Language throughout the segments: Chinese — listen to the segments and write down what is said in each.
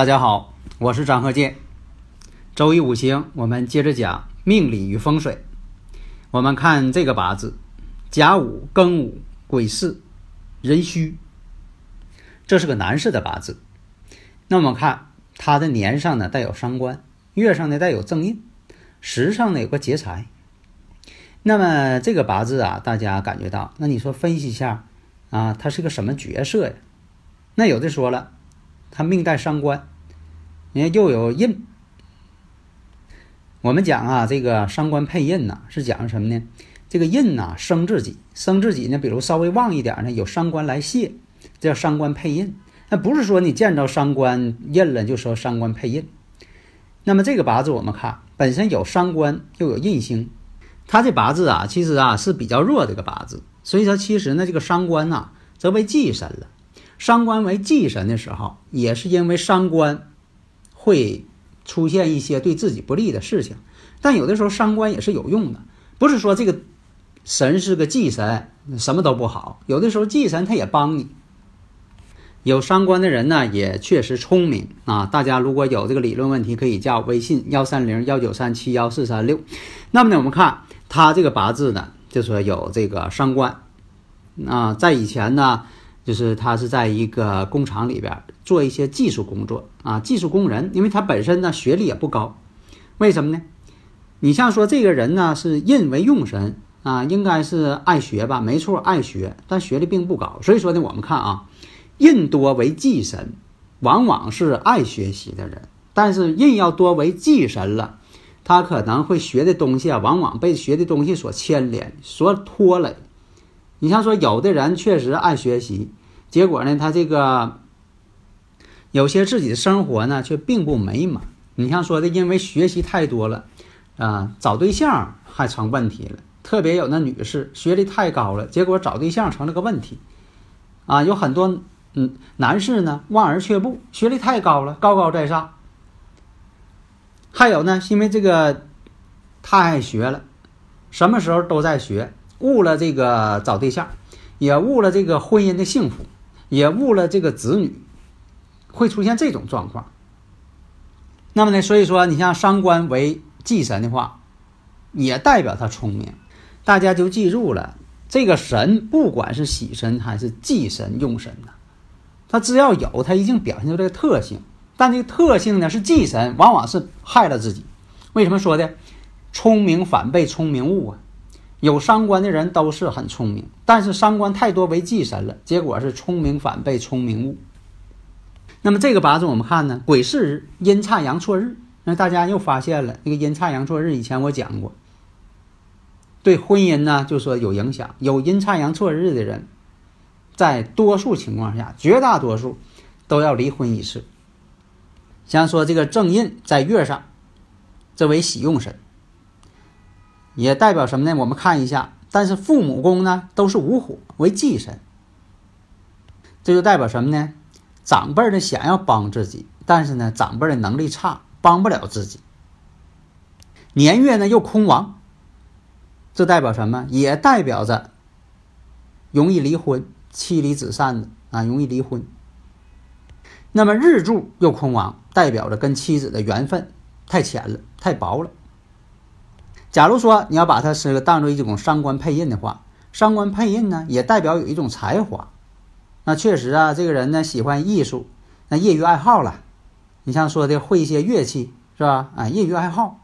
大家好，我是张鹤剑。周一五行，我们接着讲命理与风水。我们看这个八字：甲午、庚午、癸巳、壬戌。这是个男士的八字。那我们看他的年上呢带有伤官，月上呢带有正印，时上呢有个劫财。那么这个八字啊，大家感觉到，那你说分析一下啊，他是个什么角色呀？那有的说了，他命带伤官。你看又有印，我们讲啊，这个伤官配印呐，是讲什么呢？这个印呐生自己，生自己呢，比如稍微旺一点呢，有伤官来泄，这叫伤官配印。那不是说你见着伤官印了就说伤官配印。那么这个八字我们看，本身有伤官又有印星，他这八字啊，其实啊是比较弱这个八字，所以说其实呢，这个伤官呐则为忌神了。伤官为忌神的时候，也是因为伤官。会出现一些对自己不利的事情，但有的时候伤官也是有用的，不是说这个神是个忌神，什么都不好。有的时候忌神他也帮你。有伤官的人呢，也确实聪明啊。大家如果有这个理论问题，可以加我微信幺三零幺九三七幺四三六。那么呢，我们看他这个八字呢，就说有这个伤官啊，在以前呢。就是他是在一个工厂里边做一些技术工作啊，技术工人，因为他本身呢学历也不高，为什么呢？你像说这个人呢是印为用神啊，应该是爱学吧，没错，爱学，但学历并不高。所以说呢，我们看啊，印多为忌神，往往是爱学习的人，但是印要多为忌神了，他可能会学的东西啊，往往被学的东西所牵连、所拖累。你像说，有的人确实爱学习，结果呢，他这个有些自己的生活呢却并不美满。你像说的，因为学习太多了，啊，找对象还成问题了。特别有那女士学历太高了，结果找对象成了个问题。啊，有很多嗯男士呢望而却步，学历太高了，高高在上。还有呢，因为这个太爱学了，什么时候都在学。误了这个找对象，也误了这个婚姻的幸福，也误了这个子女，会出现这种状况。那么呢，所以说你像伤官为忌神的话，也代表他聪明。大家就记住了，这个神不管是喜神还是忌神用神呢，他只要有，他已经表现出这个特性。但这个特性呢，是忌神，往往是害了自己。为什么说的？聪明反被聪明误啊！有伤官的人都是很聪明，但是伤官太多为忌神了，结果是聪明反被聪明误。那么这个八字我们看呢，癸巳日阴差阳错日，那大家又发现了那个阴差阳错日，以前我讲过，对婚姻呢就说有影响。有阴差阳错日的人，在多数情况下，绝大多数都要离婚一次。像说这个正印在月上，这为喜用神。也代表什么呢？我们看一下，但是父母宫呢都是五火为忌神，这就代表什么呢？长辈的想要帮自己，但是呢长辈的能力差，帮不了自己。年月呢又空亡，这代表什么？也代表着容易离婚、妻离子散的啊，容易离婚。那么日柱又空亡，代表着跟妻子的缘分太浅了，太薄了。假如说你要把它是个当做一种伤官配印的话，伤官配印呢，也代表有一种才华。那确实啊，这个人呢喜欢艺术，那业余爱好了。你像说的会一些乐器是吧？啊，业余爱好，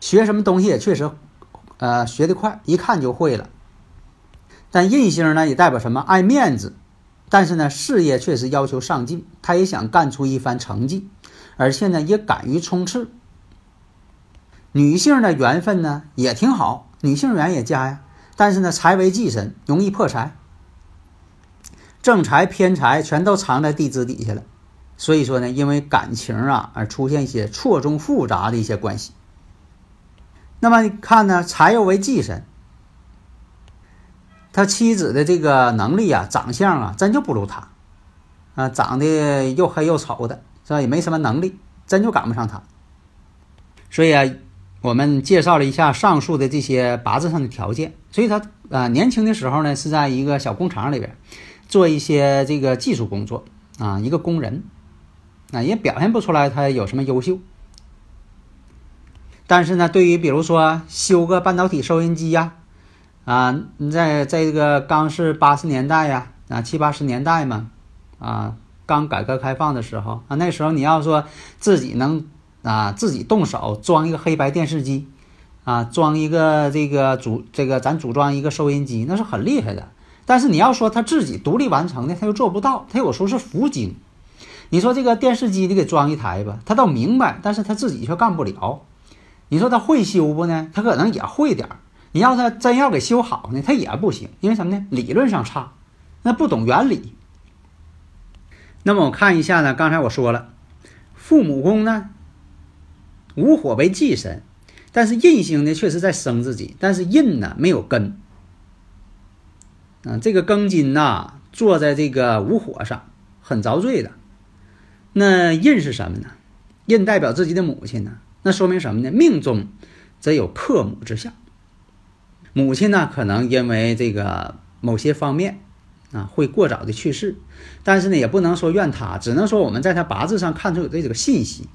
学什么东西也确实，呃，学得快，一看就会了。但印星呢也代表什么？爱面子，但是呢事业确实要求上进，他也想干出一番成绩，而且呢也敢于冲刺。女性的缘分呢也挺好，女性缘也佳呀。但是呢，财为忌神，容易破财。正财偏财全都藏在地支底下了，所以说呢，因为感情啊而出现一些错综复杂的一些关系。那么看呢，财又为忌神，他妻子的这个能力啊、长相啊，真就不如他啊，长得又黑又丑的，是吧？也没什么能力，真就赶不上他。所以啊。我们介绍了一下上述的这些八字上的条件，所以他啊年轻的时候呢是在一个小工厂里边做一些这个技术工作啊，一个工人啊也表现不出来他有什么优秀。但是呢，对于比如说修个半导体收音机呀，啊，你在在这个刚是八十年代呀啊七八十年代嘛啊刚改革开放的时候啊那时候你要说自己能。啊，自己动手装一个黑白电视机，啊，装一个这个组这个咱组装一个收音机，那是很厉害的。但是你要说他自己独立完成的，他又做不到。他有时候是服精。你说这个电视机你给装一台吧，他倒明白，但是他自己却干不了。你说他会修不呢？他可能也会点。你要他真要给修好呢，他也不行，因为什么呢？理论上差，那不懂原理。那么我看一下呢，刚才我说了，父母宫呢？午火为忌神，但是印星呢，确实在生自己，但是印呢没有根。啊，这个庚金呐，坐在这个午火上，很遭罪的。那印是什么呢？印代表自己的母亲呢？那说明什么呢？命中则有克母之相。母亲呢，可能因为这个某些方面啊，会过早的去世，但是呢，也不能说怨他，只能说我们在他八字上看出有这个信息。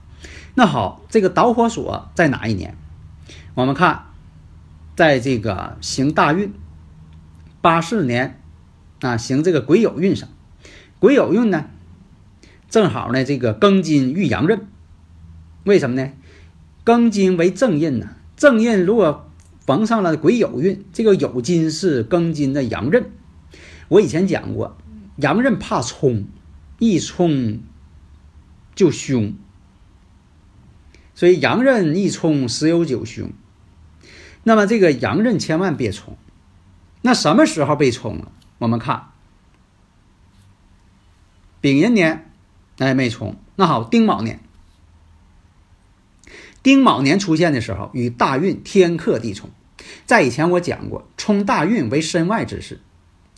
那好，这个导火索在哪一年？我们看，在这个行大运八四年啊，行这个癸酉运上，癸酉运呢，正好呢这个庚金遇阳刃，为什么呢？庚金为正印呢，正印如果逢上了癸酉运，这个酉金是庚金的阳刃。我以前讲过，阳刃怕冲，一冲就凶。所以阳刃一冲十有九凶，那么这个阳刃千万别冲。那什么时候被冲了？我们看丙寅年，哎没冲。那好，丁卯年，丁卯年出现的时候与大运天克地冲。在以前我讲过，冲大运为身外之事，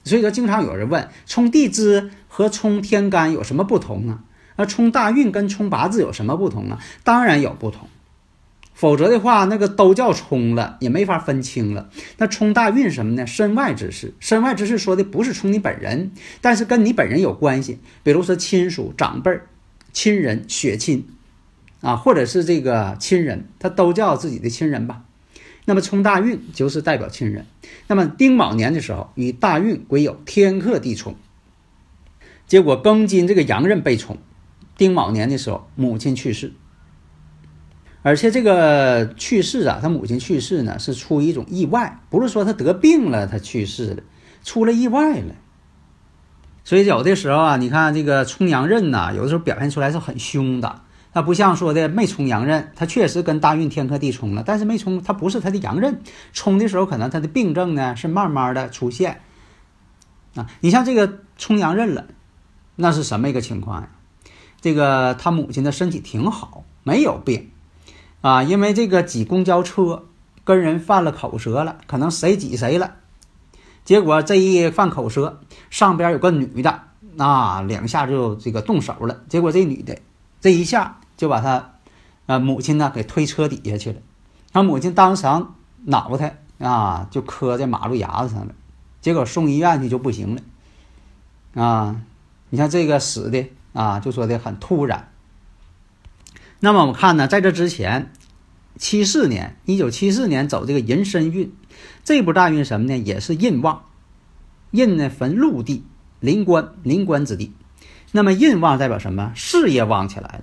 所以说经常有人问，冲地支和冲天干有什么不同啊？那冲大运跟冲八字有什么不同啊？当然有不同，否则的话，那个都叫冲了，也没法分清了。那冲大运什么呢？身外之事，身外之事说的不是冲你本人，但是跟你本人有关系，比如说亲属、长辈、亲人、血亲啊，或者是这个亲人，他都叫自己的亲人吧。那么冲大运就是代表亲人。那么丁卯年的时候，与大运癸酉天克地冲，结果庚金这个阳刃被冲。丁卯年的时候，母亲去世，而且这个去世啊，他母亲去世呢，是出于一种意外，不是说他得病了他去世了，出了意外了。所以有的时候啊，你看这个冲阳刃呐，有的时候表现出来是很凶的，他不像说的没冲阳刃，他确实跟大运天克地冲了，但是没冲，他不是他的阳刃，冲的时候可能他的病症呢是慢慢的出现。啊，你像这个冲阳刃了，那是什么一个情况呀？这个他母亲的身体挺好，没有病，啊，因为这个挤公交车跟人犯了口舌了，可能谁挤谁了，结果这一犯口舌，上边有个女的，啊，两下就这个动手了，结果这女的这一下就把他，啊，母亲呢给推车底下去了，他母亲当场脑袋啊就磕在马路牙子上了，结果送医院去就不行了，啊，你看这个死的。啊，就说的很突然。那么我们看呢，在这之前，七四年，一九七四年走这个寅申运，这波大运什么呢？也是印旺，印呢逢陆地临官临官之地。那么印旺代表什么？事业旺起来了。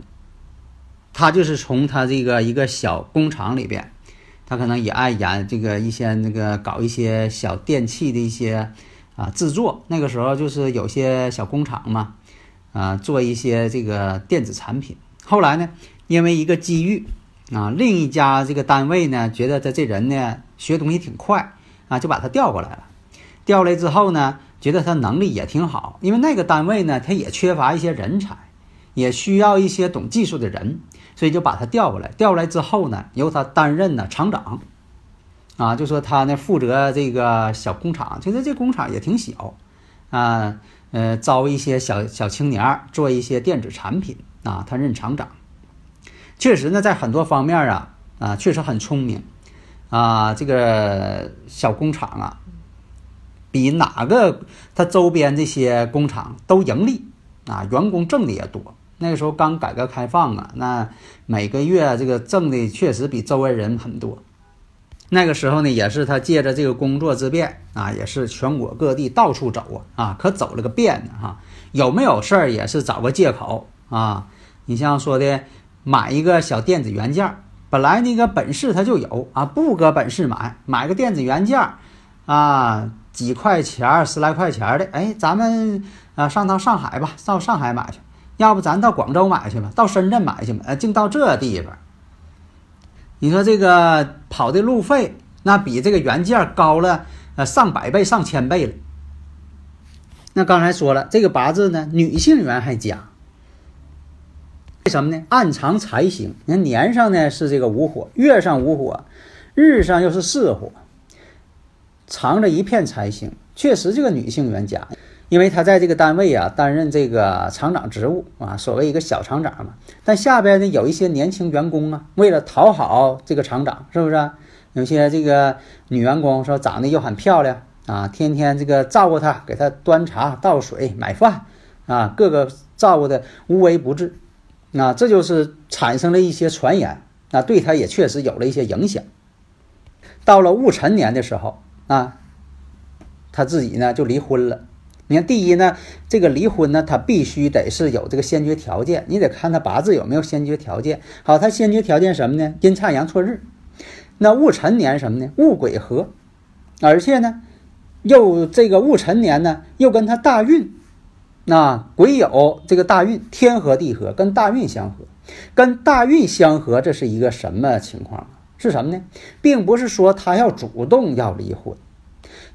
他就是从他这个一个小工厂里边，他可能也爱研这个一些那个搞一些小电器的一些啊制作。那个时候就是有些小工厂嘛。啊，做一些这个电子产品。后来呢，因为一个机遇，啊，另一家这个单位呢，觉得他这人呢学东西挺快啊，就把他调过来了。调来之后呢，觉得他能力也挺好，因为那个单位呢，他也缺乏一些人才，也需要一些懂技术的人，所以就把他调过来。调过来之后呢，由他担任呢厂长，啊，就说他呢负责这个小工厂，其实这工厂也挺小，啊，呃，招一些小小青年儿做一些电子产品啊，他任厂长。确实呢，在很多方面啊，啊，确实很聪明，啊，这个小工厂啊，比哪个他周边这些工厂都盈利，啊，员工挣的也多。那个时候刚改革开放啊，那每个月这个挣的确实比周围人很多。那个时候呢，也是他借着这个工作之便啊，也是全国各地到处走啊，啊，可走了个遍呢哈。有没有事儿也是找个借口啊。你像说的。买一个小电子元件，本来那个本市他就有啊，不搁本市买，买个电子元件，啊，几块钱儿十来块钱儿的，哎，咱们啊上趟上海吧，到上海买去，要不咱到广州买去吧，到深圳买去吧，呃，净到这地方。你说这个跑的路费，那比这个原件高了呃上百倍、上千倍了。那刚才说了，这个八字呢，女性缘还佳。为什么呢？暗藏财星，你看年上呢是这个午火，月上午火，日上又是巳火，藏着一片财星。确实，这个女性缘佳，因为他在这个单位啊担任这个厂长职务啊，所谓一个小厂长嘛。但下边呢有一些年轻员工啊，为了讨好这个厂长，是不是？有些这个女员工说长得又很漂亮啊，天天这个照顾她，给她端茶倒水、买饭啊，各个照顾的无微不至。那这就是产生了一些传言，那对他也确实有了一些影响。到了戊辰年的时候啊，他自己呢就离婚了。你看，第一呢，这个离婚呢，他必须得是有这个先决条件，你得看他八字有没有先决条件。好，他先决条件什么呢？阴差阳错日。那戊辰年什么呢？戊癸合，而且呢，又这个戊辰年呢，又跟他大运。那癸酉这个大运天合地合，跟大运相合，跟大运相合，这是一个什么情况？是什么呢？并不是说他要主动要离婚，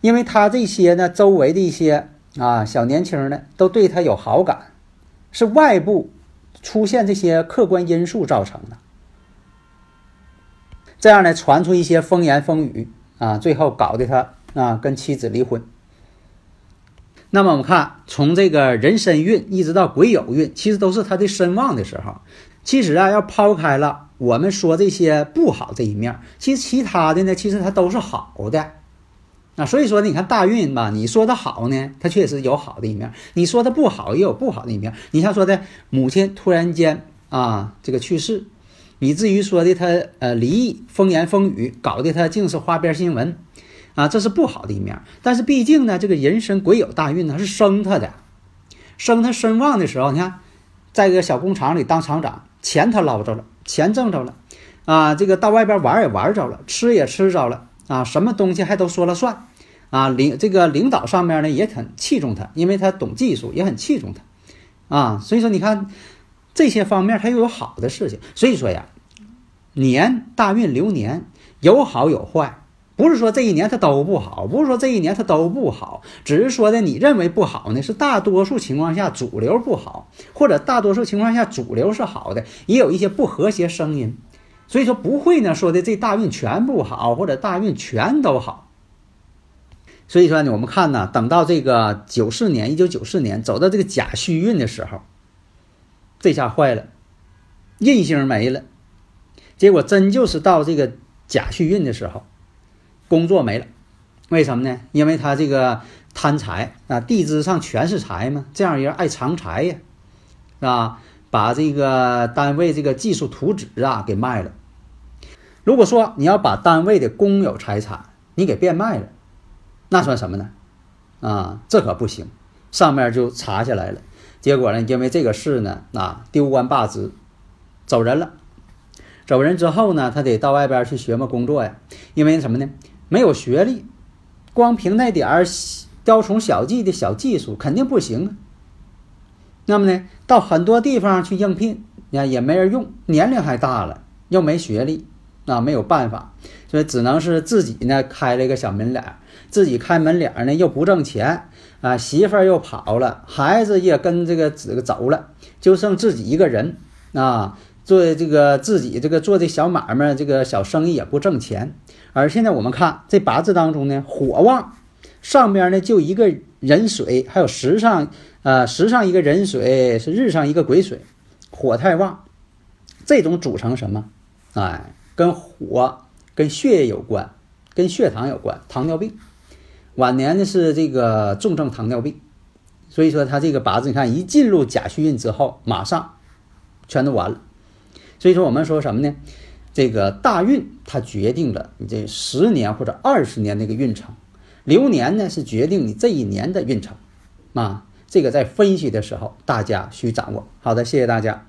因为他这些呢，周围的一些啊小年轻呢，都对他有好感，是外部出现这些客观因素造成的。这样呢，传出一些风言风语啊，最后搞得他啊跟妻子离婚。那么我们看，从这个人身运一直到癸酉运，其实都是他的身旺的时候。其实啊，要抛开了我们说这些不好这一面，其实其他的呢，其实它都是好的。那所以说，你看大运吧，你说它好呢，它确实有好的一面；你说它不好，也有不好的一面。你像说的母亲突然间啊这个去世，以至于说的他呃离异、风言风语，搞得他竟是花边新闻。啊，这是不好的一面，但是毕竟呢，这个人生鬼有大运呢是生他的，生他身旺的时候，你看，在一个小工厂里当厂长，钱他捞着了，钱挣着了，啊，这个到外边玩也玩着了，吃也吃着了，啊，什么东西还都说了算，啊，领这个领导上面呢也很器重他，因为他懂技术，也很器重他，啊，所以说你看这些方面他又有好的事情，所以说呀，年大运流年有好有坏。不是说这一年他都不好，不是说这一年他都不好，只是说的你认为不好呢，是大多数情况下主流不好，或者大多数情况下主流是好的，也有一些不和谐声音，所以说不会呢说的这大运全不好，或者大运全都好。所以说呢，我们看呢，等到这个九四年，一九九四年走到这个甲戌运的时候，这下坏了，印星没了，结果真就是到这个甲戌运的时候。工作没了，为什么呢？因为他这个贪财啊，地支上全是财嘛，这样人爱藏财呀，是吧？把这个单位这个技术图纸啊给卖了。如果说你要把单位的公有财产你给变卖了，那算什么呢？啊，这可不行，上面就查下来了。结果呢，因为这个事呢，啊，丢官罢职，走人了。走人之后呢，他得到外边去学么工作呀？因为什么呢？没有学历，光凭那点儿雕虫小技的小技术肯定不行啊。那么呢，到很多地方去应聘，呀也没人用，年龄还大了又没学历，啊，没有办法，所以只能是自己呢开了一个小门脸儿，自己开门脸儿呢又不挣钱啊，媳妇儿又跑了，孩子也跟这个这个走了，就剩自己一个人啊，做这个自己这个做的小买卖，这个小生意也不挣钱。而现在我们看这八字当中呢，火旺，上边呢就一个人水，还有时上，呃，时上一个人水是日上一个癸水，火太旺。这种组成什么？哎，跟火、跟血液有关，跟血糖有关，糖尿病。晚年呢是这个重症糖尿病，所以说他这个八字，你看一进入甲戌运之后，马上全都完了。所以说我们说什么呢？这个大运它决定了你这十年或者二十年那个运程，流年呢是决定你这一年的运程啊。这个在分析的时候大家需掌握。好的，谢谢大家。